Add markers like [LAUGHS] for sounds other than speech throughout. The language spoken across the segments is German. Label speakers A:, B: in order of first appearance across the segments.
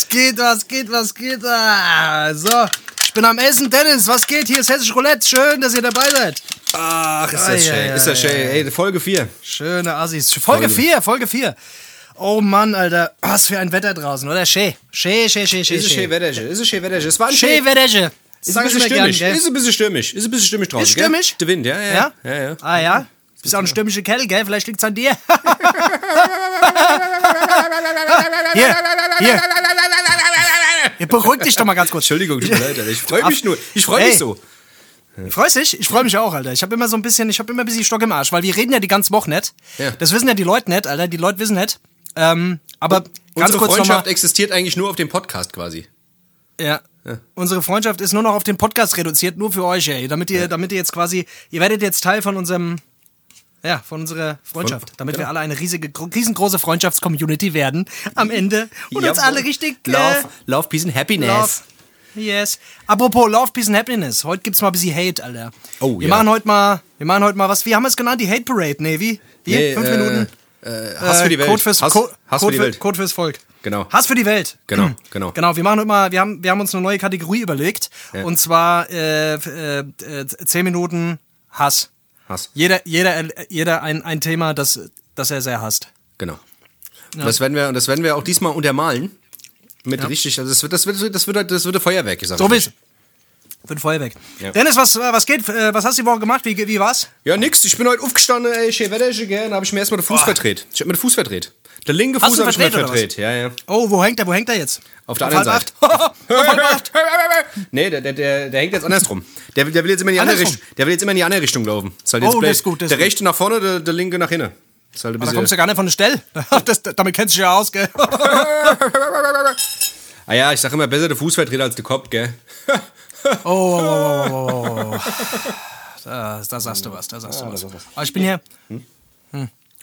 A: Was geht, was geht, was geht? Ah, so, ich bin am Essen. Dennis, was geht? Hier ist Hessisch Roulette. Schön, dass ihr dabei seid.
B: Ach, ist das schön.
A: ei,
B: Ist das
A: ei,
B: schön. Ey, Folge 4.
A: Schöne Assis. Folge
B: Folge.
A: 4, Folge 4. Oh Mann, Alter. Was für ein Wetter draußen, oder? Schä. Schä, schä, schä, schä.
B: Ist es schön Wetterche. Ist es schön Wetterche. Es war ein schön.
A: Wetterche.
B: Ist ein bisschen stürmisch. Ist ein bisschen stürmisch. Ist ein bisschen stürmisch draußen.
A: Ist stürmisch?
B: Der Wind, ja, ja.
A: Ja?
B: Ja, ja.
A: Ja? Bist auch ein stürmischer Kerl, gell? Vielleicht liegt's an dir. hier, hier. Ihr beruhigt dich doch mal ganz kurz.
B: Entschuldigung, tut mir leid, Alter. Ich freue mich nur. Ich freue mich so.
A: Freust dich? Ich freue mich auch, Alter. Ich habe immer so ein bisschen, ich habe immer ein bisschen Stock im Arsch, weil wir reden ja die ganze Woche nicht.
B: Ja.
A: Das wissen ja die Leute nicht, Alter. Die Leute wissen nicht. Ähm, aber ganz
B: Unsere
A: kurz
B: Freundschaft
A: nochmal.
B: existiert eigentlich nur auf dem Podcast quasi.
A: Ja. Unsere Freundschaft ist nur noch auf den Podcast reduziert, nur für euch, ey. Damit ihr, damit ihr jetzt quasi, ihr werdet jetzt Teil von unserem, ja, von unserer Freundschaft.
B: Von-
A: damit
B: genau.
A: wir alle eine riesige, gro- riesengroße Freundschaftscommunity werden am Ende und uns
B: Jawohl.
A: alle richtig äh,
B: Love, Love, Peace and Happiness.
A: Love. Yes. Apropos Love, Peace and Happiness. Heute gibt's mal ein bisschen Hate, Alter.
B: Oh,
A: wir
B: ja.
A: machen heute mal, wir machen heute mal was, wie haben wir es genannt? Die Hate Parade, nee, wie? Wie?
B: Nee,
A: Fünf
B: äh,
A: Minuten?
B: Äh, Hass für die Welt.
A: Code fürs,
B: Hass,
A: Co-
B: Hass
A: Code
B: für die Welt.
A: Code fürs Volk.
B: Genau.
A: Hass für die Welt. [CLEARS THROAT]
B: Genau, genau.
A: Genau, wir machen heute mal, wir haben, wir haben uns eine neue Kategorie überlegt.
B: Ja.
A: Und zwar äh, äh, äh, 10 Minuten Hass.
B: Hass.
A: Jeder, jeder, jeder ein, ein Thema, das, das er sehr hasst.
B: Genau. Und Das werden wir, und das werden wir auch diesmal untermalen. Mit
A: Ja.
B: richtig, also das wird, das wird, das wird, das wird ein Feuerwerk, ich sag
A: So wie Für ein Feuerwerk.
B: Ja.
A: Dennis, was, äh, was geht? Äh, Was hast du die Woche gemacht? Wie, wie war's?
B: Ja, nix. Ich bin heute aufgestanden, ey, schön Wetter, gern. habe ich mir erstmal den Fuß
A: Oh.
B: verdreht. Ich hab mir den Fuß verdreht. Der linke Fuß habe ich mir
A: verdreht.
B: Ja, ja.
A: Oh, wo hängt er? Wo hängt er jetzt?
B: Auf der
A: Auf
B: anderen Seite. [LAUGHS]
A: acht?
B: Nee, der, der, der, der hängt jetzt andersrum. Der, will- der will jetzt immer in die andere
A: Andersrum?
B: Richtung. Der will jetzt immer in die andere Richtung laufen. Das halt jetzt
A: Oh, das ist gut, das
B: der
A: gut.
B: rechte nach vorne, der, der linke nach hinten. Das ist halt ein
A: Da
B: bisschen.
A: kommst du gar nicht von der Stelle. [LAUGHS] Das, damit kennst du dich ja aus, gell? [LAUGHS]
B: ah ja, ich sag immer besser der Fuß verdreht als der Kopf, gell?
A: Oh, oh, oh, oh, oh. Da, da sagst du was, da sagst du was. Aber ich bin hier,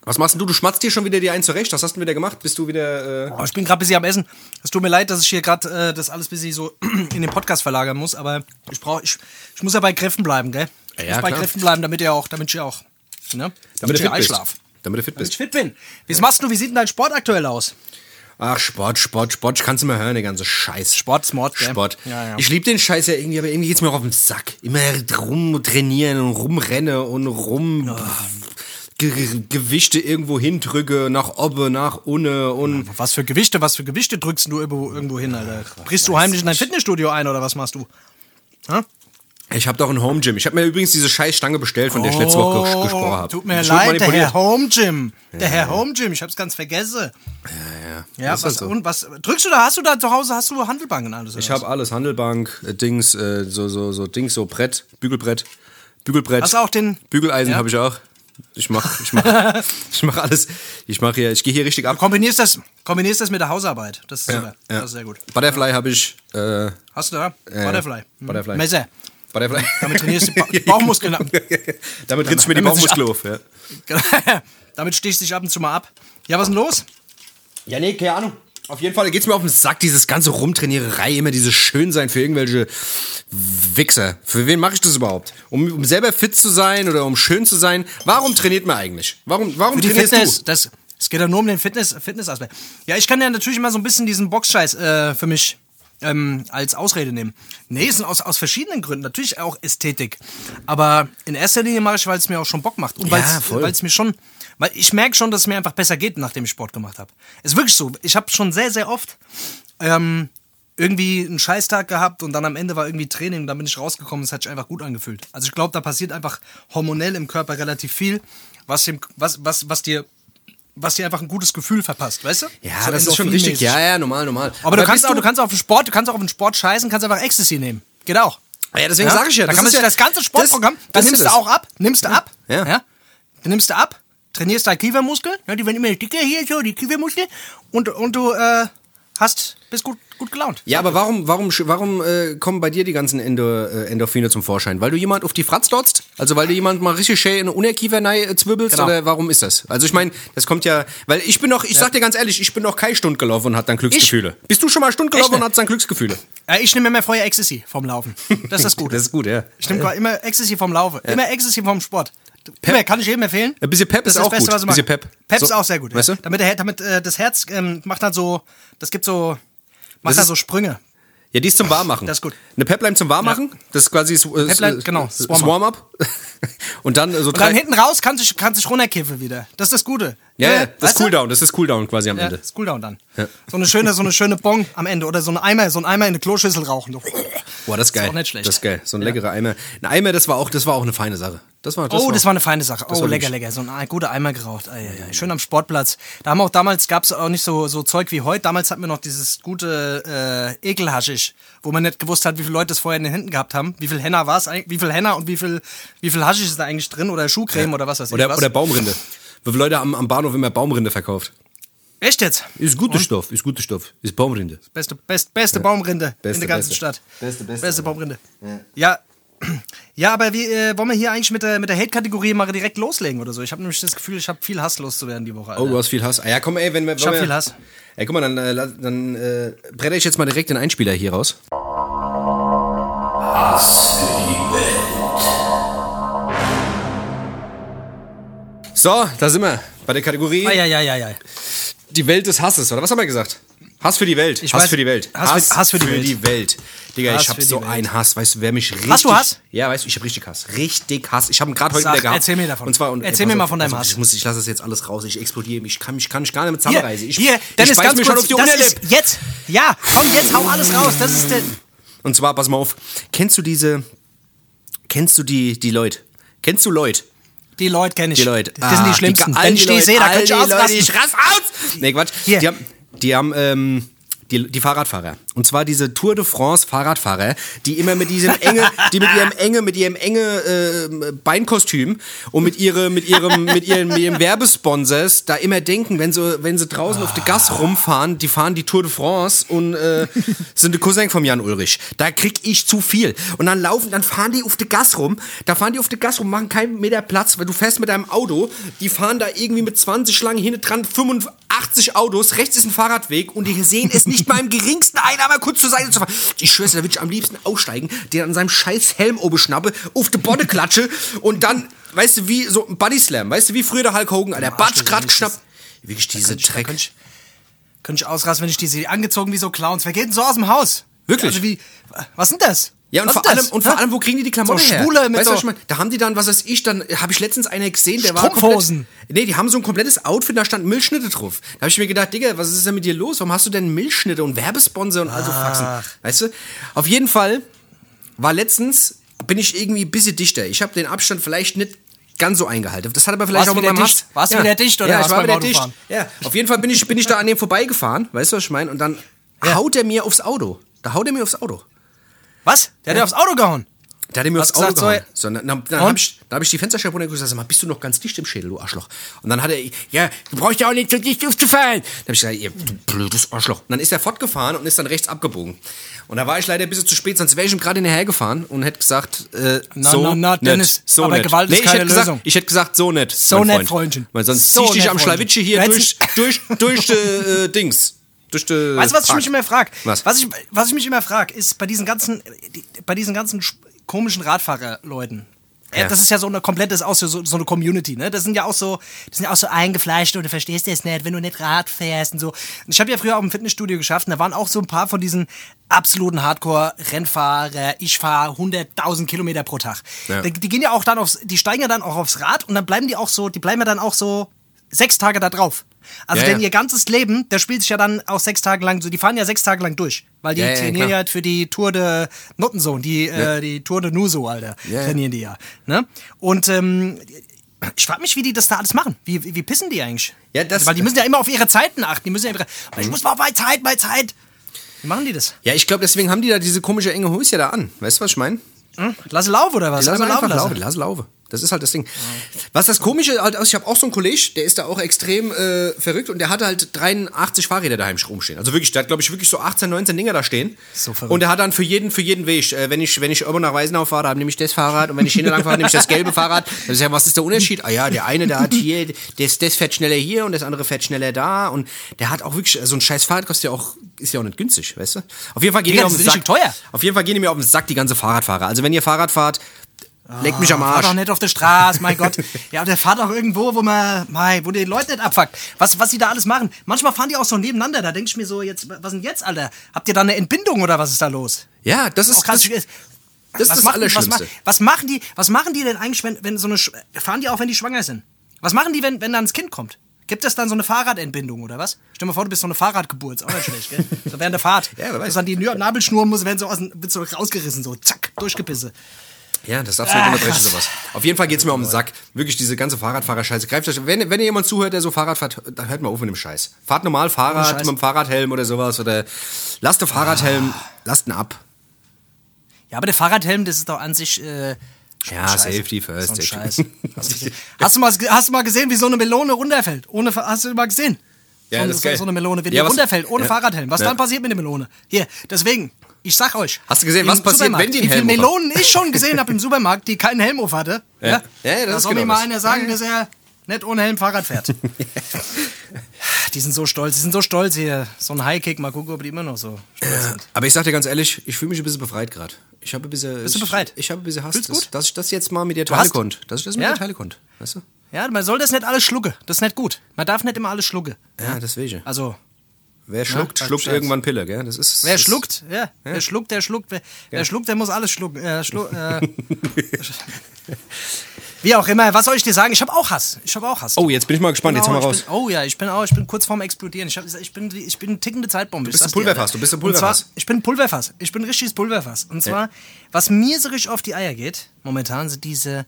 B: Was machst denn du? Du schmatzt dir schon wieder die einen zurecht. Was hast du wieder gemacht? Bist du wieder. Äh
A: oh, ich bin gerade bisschen am Essen. Es tut mir leid, dass ich hier gerade äh, das alles bisschen so [CLEARS THROAT] in den Podcast verlagern muss, aber ich brauche, ich, ich muss ja bei Kräften bleiben, gell? Ich
B: Ja,
A: muss bei
B: klar.
A: Kräften bleiben, damit ihr auch, damit ich auch, ne?
B: damit
A: ich
B: du fit bist.
A: einschlaf.
B: Damit du fit
A: Damit ich
B: bist.
A: fit bin. Wie machst du? Wie sieht denn dein Sport aktuell aus?
B: Ach, Sport, Sport, Sport. Ich kann's immer hören, der ganze Scheiß.
A: Sport, Smart, gell?
B: Sport.
A: Ja, ja.
B: Ich liebe den Scheiß ja irgendwie, aber irgendwie geht's mir auch auf den Sack. Immer rumtrainieren und rumrennen und rum. Ge Gewichte irgendwo hindrücke, nach oben, nach unten und.
A: Was für Gewichte, was für Gewichte drückst du irgendwo, irgendwo hin, Alter? Brichst du heimlich in dein Fitnessstudio ein oder was machst du?
B: Ich habe doch ein Home Gym. Ich habe mir übrigens diese scheiß Stange bestellt, von der ich letzte Woche ges- gesprochen habe.
A: Tut mir leid, der. Herr Home Gym. Der Herr Home Gym, ich hab's ganz vergessen.
B: Ja,
A: Ja,
B: ist
A: was,
B: halt so.
A: und was drückst du da? Hast du da zu Hause, hast du Handelbanken und alles?
B: Ich habe alles, Handelbank, äh, Dings, äh, so, so, so Dings, so Brett, Bügelbrett, Bügelbrett.
A: Hast du auch den-
B: Bügeleisen
A: Ja.
B: habe ich auch. Ich mach, ich mach, [LAUGHS] ich mach alles. Ich mache hier, ich gehe hier richtig ab.
A: kombinierst das, kombinierst das mit der Hausarbeit. Das ist super.
B: ja.
A: Das ist sehr gut.
B: Butterfly habe ich, äh,
A: Hast du da?
B: ja.
A: Butterfly. Hm.
B: Butterfly.
A: Messer.
B: Butterfly.
A: Damit trainierst du ba [LAUGHS] Bauchmuskeln ab.
B: Damit ritzt mir die
A: Damit sich
B: Bauchmuskel auf, ja. [LAUGHS]
A: Damit stichst du dich ab und zu mal ab. Ja, was ist denn los?
B: Ja, nee, keine Ahnung. Auf jeden Fall geht's mir auf den Sack, dieses ganze Rumtrainiererei, immer dieses Schönsein für irgendwelche Wichser. Für wen mache ich das überhaupt? Um, um selber fit zu sein oder um schön zu sein? Warum trainiert man eigentlich? Warum, warum
A: Für die
B: trainierst
A: Fitness,
B: du?
A: das, es geht ja nur um den Fitness, Fitnessaspekt. Ja, ich kann ja natürlich immer so ein bisschen diesen Boxscheiß äh, für mich ähm, als Ausrede nehmen. Nee, sind aus, aus verschiedenen Gründen. Natürlich auch Ästhetik. Aber in erster Linie mache ich, weil es mir auch schon Bock macht. Und
B: Ja,
A: weil es mir schon. Weil ich merke schon, dass es mir einfach besser geht, nachdem ich Sport gemacht habe. Ist wirklich so. Ich habe schon sehr, sehr oft ähm, irgendwie einen Scheißtag gehabt und dann am Ende war irgendwie Training und dann bin ich rausgekommen, es hat sich einfach gut angefühlt. Also ich glaube, da passiert einfach hormonell im Körper relativ viel, was, dem, was, was, was dir was dir einfach ein gutes Gefühl verpasst, weißt du?
B: Ja,
A: So
B: das ist schon richtig. Ja, ja, normal, normal.
A: Aber du kannst auch, du kannst auch auf den Sport, du kannst auch auf den Sport scheißen, kannst einfach Ecstasy nehmen. Geht auch.
B: Ja, deswegen sag ich ja,
A: Da
B: das ist ja-
A: das ganze Sportprogramm,
B: das-
A: dann
B: das
A: nimmst du auch ab, nimmst du ab,
B: Ja.
A: Dann nimmst du ab, trainierst deine Kiefermuskeln, ja, die werden immer dicker hier, so, die Kiefermuskeln, und, und du äh, hast, bist gut, gut gelaunt.
B: Ja, aber warum, warum, warum äh, kommen bei dir die ganzen Endo, äh, Endorphine zum Vorschein? Weil du jemand auf die Fratz dotzt? Also weil du jemand mal richtig schön in eine Unerkiefer äh, zwirbelst?
A: Genau.
B: Oder warum ist das? Also ich meine, das kommt ja, weil ich bin noch, ich sag dir ganz ehrlich, ich bin noch keine Stunde gelaufen und hat dann Glücksgefühle. Bist du schon mal Stunde gelaufen und hast dann Glücksgefühle?
A: Äh, ich nehme immer vorher Ecstasy vom Laufen. [LAUGHS] Das ist das Gute.
B: Das ist gut, ja.
A: Ich nehme immer Ecstasy vom Laufen. Immer Ecstasy vom Sport. Immer, kann ich jedem empfehlen.
B: Ein bisschen Pep
A: Das
B: ist
A: ist
B: auch
A: das Beste,
B: gut.
A: was ich
B: Bisschen. Pep.
A: Pep
B: So,
A: ist auch sehr gut.
B: weißt
A: ja.
B: du?
A: Damit, der, damit äh, das Herz ähm, macht dann so, das gibt so, macht
B: Das
A: dann so Sprünge.
B: Ja, die ist zum Warmmachen.
A: Das ist gut.
B: Eine Pepline zum Warmmachen, das ist quasi äh,
A: Pepline, genau,
B: äh,
A: Swarm-up.
B: Swarm-up. [LAUGHS] und dann äh, so
A: Und dann hinten raus kannst du kannst dich runterkiffen wieder. Das ist das Gute.
B: Ja, ja,
A: Ne?
B: das ist? Cooldown, das ist Cooldown quasi am
A: Ja,
B: Ende.
A: das ist Cooldown dann. So eine schöne, so eine schöne Bon am Ende oder so ein Eimer, so ein Eimer in eine Kloschüssel rauchen. So.
B: Boah, das ist geil.
A: auch nicht schlecht.
B: Das ist geil. So ein leckerer Eimer. Ein Eimer, das war auch, das war auch eine feine Sache. Das war, das
A: oh,
B: war,
A: das war eine feine Sache. Oh, lecker, lecker. So ein guter Eimer geraucht. Ei, ei, ei. Schön am Sportplatz. Da haben auch damals, gab es auch nicht so, so Zeug wie heute. Damals hatten wir noch dieses gute äh, Ekelhaschisch, wo man nicht gewusst hat, wie viele Leute es vorher in den Händen gehabt haben. Wie viel Henna war es eigentlich, wie viel Henna und wie viel, wie viel Haschisch ist da eigentlich drin oder Schuhcreme oder was weiß ich.
B: Oder,
A: was.
B: oder Baumrinde. Wie viele Leute am, am Bahnhof immer Baumrinde verkauft?
A: Echt jetzt?
B: Ist guter Stoff, ist guter Stoff. Ist Baumrinde.
A: Beste, best, beste Baumrinde
B: Beste,
A: in der ganzen
B: beste.
A: Stadt.
B: Beste, beste.
A: Beste Baumrinde. Ja. [CLEARS THROAT] Ja, aber wie, äh, wollen wir hier eigentlich mit der, mit der Hate-Kategorie mal direkt loslegen oder so? Ich habe nämlich das Gefühl, ich habe viel Hass loszuwerden die Woche. Alter.
B: Oh, du hast viel Hass. Ah, ja, komm, ey, wenn wir.
A: Ich hab viel Hass.
B: Ey, guck mal, dann, äh, dann äh, bretter ich jetzt mal direkt den Einspieler hier raus. So, da sind wir. Bei der Kategorie
A: ja, ja, ja, ja.
B: Die Welt des Hasses, oder was haben wir gesagt? Hass für die Welt.
A: Ich
B: Hass
A: weiß-
B: für die Welt.
A: Hass für- Hass für die Welt.
B: Welt. Digga,
A: Hass
B: ich hab
A: für die
B: so
A: Welt.
B: einen Hass. Weißt du, wer mich richtig.
A: Hast du Hass?
B: Ja, weißt du, ich hab richtig Hass. Richtig Hass. Ich habe ihn gerade heute
A: Sag,
B: wieder gehabt.
A: erzähl mir davon.
B: Und zwar, und,
A: Erzähl
B: pass
A: mir mal
B: auf,
A: von deinem Hass.
B: Ich, muss, ich lasse das jetzt alles raus. Ich explodiere. Ich kann mich, kann mich gar nicht mit
A: Hier,
B: zusammenreißen. Ich,
A: hier,
B: ich
A: Dennis,
B: beiß
A: ganz
B: mir
A: kurz,
B: schon auf die
A: das
B: Unterlippe.
A: ist jetzt, ja, komm, jetzt hau alles raus. Das ist der,
B: Und zwar, pass mal auf. Kennst du diese. Kennst du die, die Leute? Kennst du Leute?
A: Die Leute kenne ich.
B: Die Leute.
A: Das sind
B: Ah,
A: die schlimmsten.
B: all
A: Wenn ich die
B: Leute,
A: sehe, da könnte ich
B: die Leute,
A: ausrasten.
B: Ich rass aus! Nee, Quatsch.
A: Hier.
B: Die haben, die haben, ähm, die, die Fahrradfahrer. Und zwar diese Tour de France Fahrradfahrer, die immer mit diesem enge, die mit ihrem enge, mit ihrem enge äh, Beinkostüm und mit ihre, mit ihrem, mit ihren, mit ihrem Werbesponsors da immer denken, wenn sie, wenn sie draußen auf der Gas rumfahren, die fahren die Tour de France und äh, sind der Cousin vom Jan Ulrich. Da krieg ich zu viel. Und dann laufen, dann fahren die auf der Gas rum, da fahren die auf der Gas rum, machen keinen Meter Platz, weil du fährst mit deinem Auto, die fahren da irgendwie mit 20 Schlangen hinten dran, 85 Autos, rechts ist ein Fahrradweg und die sehen es nicht mal im geringsten ein, aber kurz zur Seite zu fahren. Ich schwör's, da würde ich am liebsten aussteigen, den an seinem scheiß Helm oben schnappe, auf die Bonne klatsche und dann, weißt du, wie so ein Body Slam, weißt du, wie früher der Hulk Hogan, der Batsch grad geschnappt. Wirklich diese Dreck.
A: Könnte ich, könnte ich ausrasten, wenn ich die sehe. Angezogen wie so Clowns. Wer geht denn so aus dem Haus?
B: Wirklich?
A: Also wie, was sind das?
B: Ja, und
A: was
B: vor, allem, und vor allem, wo kriegen die die Klamotten
A: So
B: her?
A: Schwule mit
B: weißt du,
A: so-
B: was ich meine? Da haben die dann, was weiß ich, dann habe ich letztens einer gesehen, der war komplett... Nee, die haben so ein komplettes Outfit, da stand Milchschnitte drauf. Da habe ich mir gedacht, Digga, was ist denn mit dir los? Warum hast du denn Milchschnitte und Werbesponsor und also Faxen? Weißt du? Auf jeden Fall war letztens, bin ich irgendwie ein bisschen dichter. Ich habe den Abstand vielleicht nicht ganz so eingehalten. Das hat aber vielleicht
A: Warst
B: auch mit meinem? Hass...
A: Warst du wieder dicht oder
B: ja, ich war wieder dicht. Ja, auf jeden Fall bin ich, bin ich da an dem vorbeigefahren, weißt du, was ich meine? Und dann haut er mir aufs Auto. Da haut er mir aufs Auto.
A: Was? Der hat dir aufs Auto gehauen.
B: Der hat mir aufs Auto
A: gesagt,
B: gehauen. So, dann dann, dann habe ich, da hab ich die Fensterscheibe runtergeguckt und gesagt, bist du noch ganz dicht im Schädel, du Arschloch? Und dann hat er, ja, du brauchst ja auch nicht so dicht aufzufallen. Dann habe ich gesagt, ihr du blödes Arschloch. Und dann ist er fortgefahren und ist dann rechts abgebogen. Und da war ich leider ein bisschen zu spät, sonst wäre ich ihm gerade hinterher gefahren und hätte gesagt, äh,
A: Na,
B: so
A: na, na,
B: nett,
A: Dennis,
B: so
A: aber
B: nett.
A: Gewalt ist
B: nee, ich
A: keine
B: gesagt,
A: Lösung.
B: ich hätte gesagt, so nett,
A: So nett,
B: Freund.
A: Freundchen.
B: Weil sonst
A: So
B: zieh ich dich am. Schlawitsche hier
A: Du
B: durch, durch, durch, die, [LAUGHS] äh, Dings. Durch die
A: Weißt du, was ich
B: Park.
A: mich immer frage?
B: Was?
A: Was ich, was ich mich immer frage, ist bei diesen ganzen, bei diesen ganzen sch- komischen Radfahrerleuten.
B: Ja.
A: Das ist ja so eine komplette, ist auch so, so eine Community, ne? Das sind ja auch so, das sind ja auch so eingefleischt und du verstehst das nicht, wenn du nicht Rad fährst und so. Und ich habe ja früher auch im Fitnessstudio geschafft und da waren auch so ein paar von diesen absoluten Hardcore-Rennfahrer, ich fahre 100.000 Kilometer pro Tag.
B: Ja.
A: Die, die gehen ja auch dann aufs, die steigen ja dann auch aufs Rad und dann bleiben die auch so, die bleiben ja dann auch so sechs Tage da drauf. Also
B: Ja,
A: denn
B: ja.
A: ihr ganzes Leben, der spielt sich ja dann auch sechs Tage lang so, die fahren ja sechs Tage lang durch, weil die
B: Ja, ja,
A: trainieren ja für die Tour de Nottensohn, die, äh, die Tour de Nuso, Alter,
B: Ja, ja.
A: trainieren die ja. Ne? Und ähm, ich frage mich, wie die das da alles machen. Wie, wie, pissen die eigentlich?
B: Ja, das-
A: Weil die müssen ja immer auf ihre Zeiten achten. Die müssen ja ihre, ich muss mal bei Zeit, bei Zeit. Wie machen die das?
B: Ja, ich glaube, deswegen haben die da diese komische enge Hose da an. Weißt du, was ich meine?
A: Hm? Lass laufen oder was?
B: Lass
A: laufen
B: lass laufen. Das ist halt das Ding. Was das Komische halt ist, ich habe auch so einen Kollege, der ist da auch extrem äh, verrückt und der hat halt 83 Fahrräder daheim rumstehen. Also wirklich, der hat glaube ich wirklich so 18, 19 Dinger da stehen.
A: So verrückt.
B: Und der hat dann für jeden, für jeden Weg, äh, wenn ich, wenn ich irgendwo nach Weisenau fahre, dann nehme ich das Fahrrad und wenn ich hinten lang fahre, nehme ich das gelbe Fahrrad. Das ist ja, was ist der Unterschied? Ah ja, der eine, der hat hier, das, das fährt schneller hier und das andere fährt schneller da und der hat auch wirklich, so ein scheiß Fahrrad kostet ja auch, ist ja auch nicht günstig, weißt du? Auf jeden Fall gehen die mir auf
A: das
B: den
A: ist
B: Sack.
A: teuer.
B: Auf jeden Fall gehen die mir auf den Sack, die ganze Fahrradfahrer. Also wenn ihr Fahrrad fahrt, leckt mich am
A: Fahr
B: Arsch.
A: doch nicht auf der Straße, mein Gott. [LAUGHS] Ja, der fahrt auch irgendwo, wo man, mei, wo die Leute nicht abfuckt. Was, was sie da alles machen. Manchmal fahren die auch so nebeneinander. Da denke ich mir so, jetzt, was denn jetzt, Alter? Habt ihr da eine Entbindung oder was ist da los?
B: Ja, das ist
A: Auch
B: das,
A: Das,
B: das, ist das
A: was,
B: Allerschlimmste.
A: ma- was machen die, was machen die denn eigentlich, wenn, wenn so eine, fahren die auch, wenn die schwanger sind? Was machen die, wenn, wenn dann das Kind kommt? Gibt es dann so eine Fahrradentbindung oder was? Stell dir mal vor, du bist so eine Fahrradgeburt, ist auch nicht schlecht, gell? So während der Fahrt. [LAUGHS]
B: Ja, wer weiß.
A: Dass dann die Nabelschnur muss, werden so, aus, wird so rausgerissen, so zack, durchgepisse.
B: Ja, das darfst du nicht
A: Ah,
B: unterbrechen, sowas. Auf jeden Fall geht's mir um den Sack. Wirklich diese ganze Fahrradfahrer-Scheiße. Greift euch, wenn, wenn ihr jemand zuhört, der so Fahrrad fährt, dann hört mal auf mit dem Scheiß. Fahrt normal Fahrrad mit dem Fahrradhelm oder sowas oder lasst den Fahrradhelm, lasst ihn ab.
A: Ja, aber der Fahrradhelm, das ist doch an sich. Äh,
B: Ja,
A: scheiße.
B: Safety first,
A: So. Scheiß. Hast, du mal, hast du mal gesehen, wie so eine Melone runterfällt? Ohne, hast du mal gesehen?
B: Ja,
A: so,
B: das ist
A: so,
B: geil.
A: so eine Melone, wie die
B: Ja,
A: runterfällt, ohne
B: ja.
A: Fahrradhelm. Was
B: Ja.
A: dann passiert mit der Melone? Hier, deswegen, ich sag euch.
B: Hast du gesehen, was passiert, wenn die einen
A: Wie viele
B: Helm?
A: Melonen ich schon gesehen habe im Supermarkt, die keinen Helm auf hatte?
B: Ja. Ja, ja, das
A: da soll mir
B: genau
A: mal
B: das.
A: einer sagen, dass er nicht ohne Helm Fahrrad fährt. [LAUGHS] die sind so stolz, die sind so stolz hier. So ein Highkick, mal gucken, ob die immer noch so stolz sind.
B: Aber ich sag dir ganz ehrlich, ich fühle mich ein bisschen befreit gerade. Ich habe ein bisschen.
A: Bist du
B: ich,
A: befreit?
B: Ich habe ein bisschen Hass,
A: Fühlst du
B: dass,
A: gut?
B: dass ich das jetzt mal mit dir teilen konnte. Dass ich das mit
A: Ja?
B: dir teilen konnte. Weißt du?
A: Ja, man soll das nicht alles schlucken. Das ist nicht gut. Man darf nicht immer alles schlucken.
B: Ja, deswegen.
A: Also,
B: Wer schluckt,
A: weiß
B: schluckt
A: Bescheid.
B: irgendwann Pille, gell? Das ist.
A: wer
B: das,
A: schluckt, ja, wer schluckt, der schluckt, wer, wer schluckt, der muss alles schlucken. Äh, schlu äh, [LAUGHS] [LAUGHS] wie auch immer, was soll ich dir sagen? Ich habe auch Hass. Ich habe auch Hass.
B: Oh, jetzt bin ich mal gespannt. Jetzt
A: Genau,
B: haben wir
A: ich
B: raus.
A: Bin, oh ja, ich bin auch, ich bin kurz vorm Explodieren. Ich, hab, ich, bin, ich bin tickende Zeitbombe. Du
B: bist ein Pulverfass, du bist ein Pulverfass.
A: Zwar, ich bin ein Pulverfass. Ich bin ein richtiges Pulverfass. Und zwar, was mir so richtig auf die Eier geht, momentan sind diese.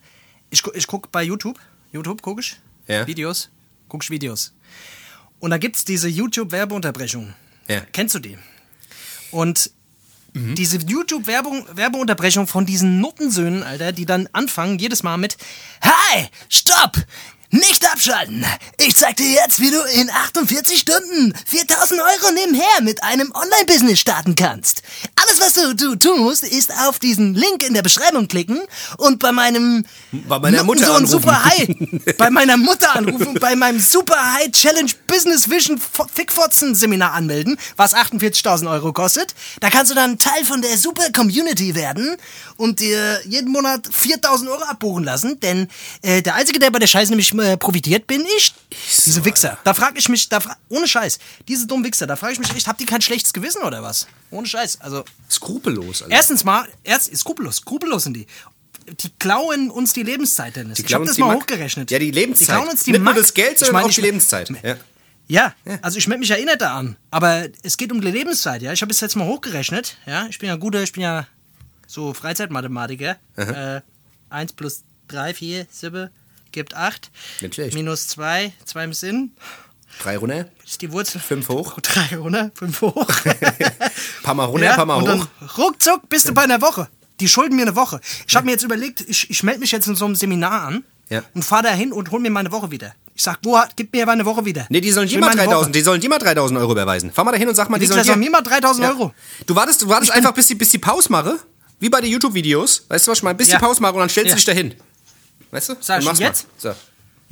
A: Ich, ich gucke bei YouTube. YouTube gucke ich.
B: Ja.
A: Videos. Guck ich Videos. Und da gibt es diese YouTube-Werbeunterbrechung.
B: Ja.
A: Kennst du die? Und diese YouTube-Werbung, Werbeunterbrechung von diesen Nuttensöhnen, Alter, die dann anfangen jedes Mal mit Hi, stopp! Nicht abschalten! Ich zeig dir jetzt, wie du in 48 Stunden 4000 Euro nebenher mit einem Online-Business starten kannst. Alles, was du, du tun musst, ist auf diesen Link in der Beschreibung klicken und bei meinem
B: Bei meiner Mutter
A: Nuttensohn
B: anrufen.
A: Super High, [LAUGHS] bei meiner Mutter anrufen und bei meinem Super High Challenge Business Vision Fo- Fickfotzen Seminar anmelden, was 48.000 Euro kostet. Da kannst du dann Teil von der Super Community werden und dir jeden Monat 4.000 Euro abbuchen lassen, denn äh, der Einzige, der bei der Scheiße nämlich äh, profitiert, bin ich. Diese Wichser. Da frage ich mich, da fra ohne Scheiß, diese dummen Wichser, da frage ich mich echt, habt ihr kein schlechtes Gewissen oder was? Ohne Scheiß. Also,
B: Skrupellos, Alter.
A: Erstens mal, erst, skrupellos, skrupellos sind die. Die klauen uns die Lebenszeit, Dennis.
B: Die
A: ich habe
B: uns
A: das mal
B: Mack.
A: hochgerechnet.
B: Ja, die Lebenszeit.
A: Die klauen uns die
B: Nicht nur das Geld,
A: Ich
B: sondern
A: meine,
B: auch
A: ich
B: die
A: mein-
B: Lebenszeit. Ja.
A: Ja, also ich melde mich ja eh nicht da an. Aber es geht um die Lebenszeit, ja. Ich habe es jetzt mal hochgerechnet, ja. Ich bin ja guter, ich bin ja so Freizeitmathematiker. Äh, 1 plus 3, 4, 7 gibt 8.
B: Nicht schlecht.
A: Minus 2, 2 im Sinn.
B: Drei runter,
A: Ist die Wurzel.
B: fünf hoch.
A: 3 runter, 5 hoch. [LAUGHS]
B: Paar mal runter,
A: Ja,
B: paar mal hoch.
A: ruckzuck bist du bei einer Woche. Die schulden mir eine Woche. Ich habe mir jetzt überlegt, ich, ich melde mich jetzt in so einem Seminar an
B: Ja.
A: und fahre da hin und hol mir meine Woche wieder. Ich sag, wo, gib mir meine Woche wieder.
B: Nee, die sollen dir mal
A: meine
B: 3000,
A: Woche.
B: die sollen dir mal 3000 Euro überweisen. Fahr mal da hin und sag mal, die,
A: Die
B: sollen
A: sollen
B: dir...
A: mir mal 3000 Euro.
B: Du wartest, du wartest einfach, bis die, bis die Pause mache, wie bei den YouTube-Videos. Weißt du, was ich meine? Bis
A: Ja.
B: die Pause mache und dann stellst
A: Ja.
B: du dich dahin. Weißt du?
A: Sag ich
B: mach's
A: jetzt?
B: Mal. So.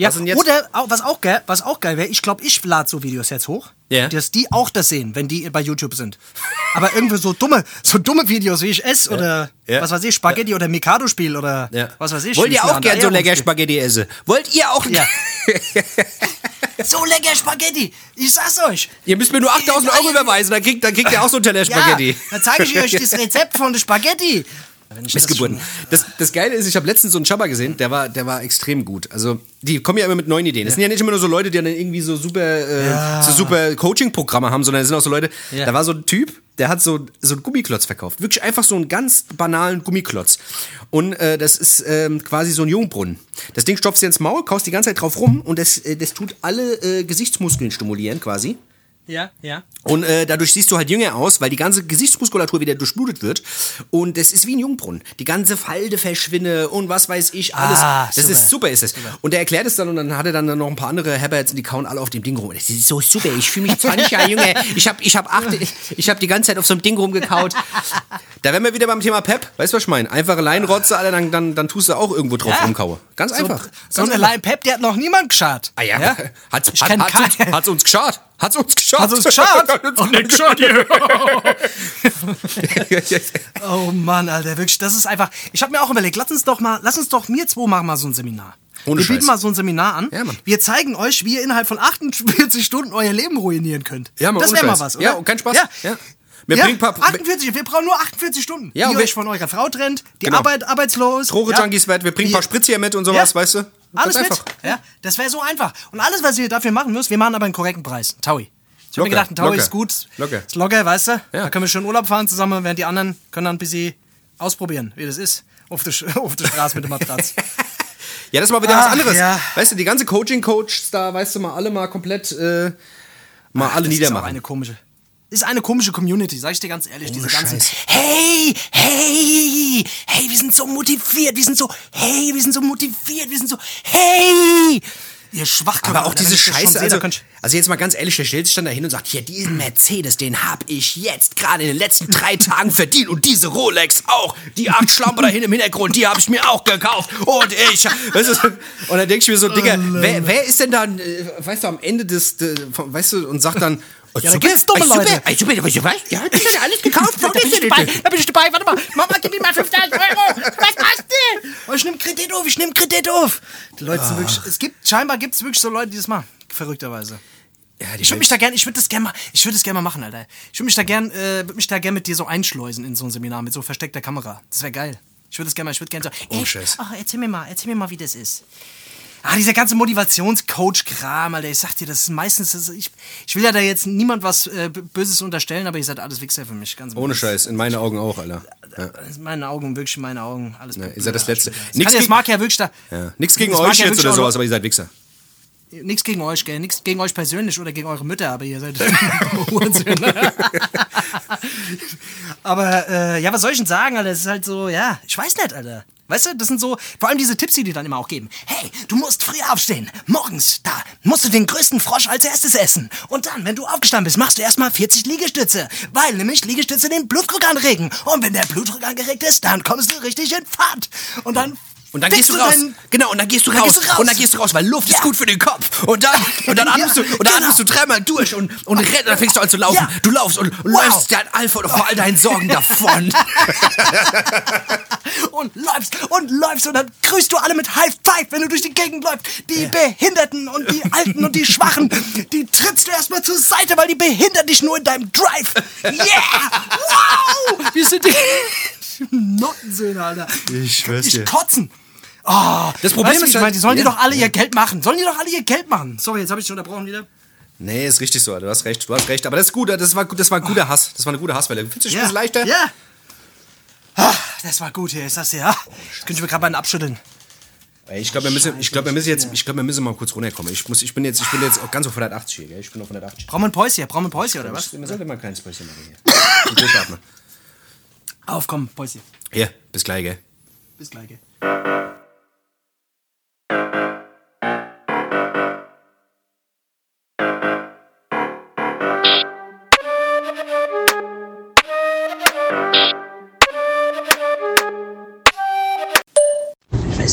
A: Ja,
B: jetzt?
A: oder was auch geil, was auch geil wäre, ich glaube, ich lade so Videos jetzt hoch,
B: Ja.
A: dass die auch das sehen, wenn die bei YouTube sind. Aber irgendwie so dumme, so dumme Videos, wie ich esse oder
B: Ja.
A: was weiß ich, Spaghetti oder Mikado-Spiel oder
B: Ja.
A: was weiß ich.
B: Wollt ihr auch gern so lecker. Spaghetti essen? Wollt ihr auch...
A: Ja. [LAUGHS] So lecker Spaghetti, ich sag's euch.
B: Ihr müsst mir nur 8000 Euro überweisen, dann kriegt, dann kriegt ihr auch so einen Teller Spaghetti.
A: Ja, dann zeige ich euch das [LAUGHS] Rezept von der Spaghetti.
B: Missgeburten. Das, das Geile ist, ich habe letztens so einen Chaba gesehen, der war, der war extrem gut. Also, die kommen ja immer mit neuen Ideen. Das sind ja nicht immer nur so Leute, die dann irgendwie so super, äh, so super Coaching-Programme haben, sondern es sind auch so Leute, da war so ein Typ, der hat so, so einen Gummiklotz verkauft. Wirklich einfach so einen ganz banalen Gummiklotz. Und äh, das ist ähm, quasi so ein Jungbrunnen. Das Ding stopfst du ins Maul, kaust die ganze Zeit drauf rum und das, äh, das tut alle äh, Gesichtsmuskeln stimulieren quasi.
A: Ja, ja.
B: Und äh, dadurch siehst du halt jünger aus, weil die ganze Gesichtsmuskulatur wieder durchblutet wird. Und das ist wie ein Jungbrunnen. Die ganze Falde verschwindet und was weiß ich, alles.
A: Ah,
B: das
A: super.
B: ist super, ist es. Und er erklärt es dann und dann hat er dann noch ein paar andere Herberts und die kauen alle auf dem Ding rum. Das ist so super. Ich fühle mich [LAUGHS] 20 Jahre jünger. Ich habe ich hab acht, ich, ich hab die ganze Zeit auf so einem Ding rumgekaut. Da wären wir wieder beim Thema Pep. Weißt du, was ich meine? Einfache Leinrotze, Alter, dann, dann, dann tust du auch irgendwo drauf
A: Ja.
B: rumkauen. Ganz einfach.
A: So eine. Line Pep, die hat noch niemand geschart.
B: Ah ja, Hat's,
A: Ich
B: hat, hat's, uns, hat's uns geschart. Hat's uns geschart.
A: Hat's uns geschart? [LAUGHS]
B: Hat's uns geschart. [LAUGHS]
A: Oh Mann, Alter, wirklich, das ist einfach. Ich habe mir auch überlegt, lass uns doch mal, lass uns doch mir zwei machen mal so ein Seminar.
B: Ohne
A: wir bieten mal so ein Seminar an.
B: Ja, Mann.
A: Wir zeigen euch, wie ihr innerhalb von 48 Stunden euer Leben ruinieren könnt.
B: Ja, Mann,
A: das wäre mal was, oder?
B: Ja, und kein Spaß.
A: Ja.
B: Ja. Wir
A: ja,
B: bringen paar-
A: 48, wir brauchen nur 48 Stunden.
B: Ja,
A: wie
B: und wir-
A: euch von eurer Frau trennt, die
B: Genau.
A: Arbeit arbeitslos.
B: Droge-Junkies weg, wir bringen ein paar Spritze hier mit und sowas, weißt du?
A: Alles mit. Ja, das wäre so einfach. Und alles, was ihr dafür machen müsst, wir machen aber einen korrekten Preis. Ein Taui. Ich habe mir gedacht, ein Taui
B: locker,
A: ist gut.
B: locker.
A: Ist locker, weißt du?
B: Ja.
A: Da können wir schön Urlaub fahren zusammen, während die anderen können dann ein bisschen ausprobieren, wie das ist. Auf der, [LAUGHS] auf der Straße mit dem Matratz. [LAUGHS]
B: Ja, das ist mal wieder
A: Ach,
B: was anderes.
A: ja.
B: Weißt du, die ganze Coaching-Coaches, da weißt du mal alle mal komplett, äh, mal alle
A: Das ist auch
B: niedermachen.
A: eine komische. Ist eine komische Community, sag ich dir ganz ehrlich. diese ganzen. Hey, hey, hey, wir sind so motiviert, wir sind so, hey, wir sind so motiviert, wir sind so, hey, ihr Schwachköpfe.
B: Aber auch
A: Alter,
B: diese Scheiße, also, also jetzt mal ganz ehrlich, der stellt sich dann da hin und sagt, hier, diesen Mercedes, den hab ich jetzt gerade in den letzten drei Tagen verdient und diese Rolex auch, die acht Schlampe da hinten im Hintergrund, die habe ich mir auch gekauft und ich, weißt du, und dann denke ich mir so, Digga, wer, wer ist denn dann, äh, weißt du, am Ende des, weißt du, und sagt dann, oh,
A: Ja, da gibt's dumme
B: super,
A: Leute.
B: ey, super, was, was, ja, das ist alles gekauft, [LAUGHS]
A: Da bin ich dabei, da bin ich dabei, warte mal. Mama, gib mir mal 5000 Euro. Was machst du? Oh, ich nehm Kredit auf, ich nehm Kredit auf. Die Leute sind wirklich, es gibt, scheinbar gibt es wirklich so Leute, die das machen. Verrückterweise.
B: Ja,
A: Ich würde mich da gern, ich würde das gerne mal, ich würde das gerne mal machen, Alter. Ich würde mich da gern, äh, würde mich da gern mit dir so einschleusen in so ein Seminar mit so versteckter Kamera. Das wäre geil. Ich würde das gerne mal, ich würde gerne so,
B: Oh,
A: ey, ach, erzähl mir mal, erzähl mir mal, wie das ist. Ah, dieser ganze Motivationscoach-Kram, Alter, ich sag dir, das ist meistens, das, ich, ich will ja da jetzt niemand was äh, Böses unterstellen, aber ihr seid alles Wichser für mich, ganz
B: Ohne. Scheiß, in meinen Augen auch, Alter. Ja.
A: Das sind meine Augen, wirklich meine Augen. Alles
B: Ja, ihr seid das Letzte.
A: Kann, das
B: gegen-
A: mag ja wirklich da.
B: Ja. Nix gegen euch jetzt oder sowas, aber ihr seid Wichser.
A: Nichts gegen euch, gell? Nichts gegen euch persönlich oder gegen eure Mütter, aber ihr seid [LAUGHS] Hurensöhne. aber äh, ja, was soll ich denn sagen, Alter? Das ist halt so, ja, ich weiß nicht, Alter. Weißt du, das sind so, vor allem diese Tipps, die die dann immer auch geben. Hey, du musst früh aufstehen. Morgens, da musst du den größten Frosch als erstes essen. Und dann, wenn du aufgestanden bist, machst du erstmal 40 Liegestütze. Weil nämlich Liegestütze den Blutdruck anregen. Und wenn der Blutdruck angeregt ist, dann kommst du richtig in Fahrt. Und dann.
B: Und dann
A: fickst
B: gehst du raus. Genau, und dann gehst du
A: dann
B: raus.
A: gehst du raus.
B: Und dann gehst du raus, weil Luft
A: Ja.
B: ist gut für den Kopf. Und dann, [LAUGHS] und dann
A: Ja,
B: atmest du, und dann
A: genau.
B: atmest du dreimal durch und, und rennst, dann fängst du an zu laufen.
A: Ja.
B: Du laufst und, und
A: Wow.
B: läufst dein Alpha oder vor all deinen Sorgen davon. [LAUGHS]
A: und läufst und läufst und dann grüßt du alle mit High Five, wenn du durch die Gegend läufst. Die Behinderten und die Alten und die Schwachen, die trittst du erstmal zur Seite, weil die behindern dich nur in deinem Drive. Yeah! Wow! Wir sind die [LAUGHS] Nottensöhne, Alter.
B: Ich schwör's
A: Ich
B: dir.
A: kotzen. Oh,
B: Das Problem
A: weißt
B: ist
A: ich
B: halt-
A: meine, die sollen
B: Ja.
A: die doch alle ihr Geld machen. Sollen die doch alle ihr Geld machen. Sorry, jetzt habe ich dich unterbrochen wieder.
B: nee, ist richtig so. Du hast recht, du hast recht. Aber das ist gut, das war, gut- das war ein guter Hass. Das war eine gute Hasswelle. Findest du dich ein bisschen leichter?
A: Ja. Ah, das war gut hier, ist das ja. Jetzt könnte ich mir gerade einen abschütteln.
B: Ey, Ich glaube, wir müssen, ich glaube, wir müssen jetzt, ich glaube, wir müssen mal kurz runterkommen. Ich muss, ich bin jetzt, ich bin jetzt auch ganz auf 180 hier, gell? Ich bin auf 180.
A: Brauchen wir ein Päuschen? Brauchen wir ein Päuschen oder was?
B: Wir sollten mal ein kleines Päuschen machen hier. [LAUGHS] Durchatmen.
A: Auf, komm, Päuschen.
B: Hier, bis gleich, gell?
A: Bis gleich. gell.
C: Ich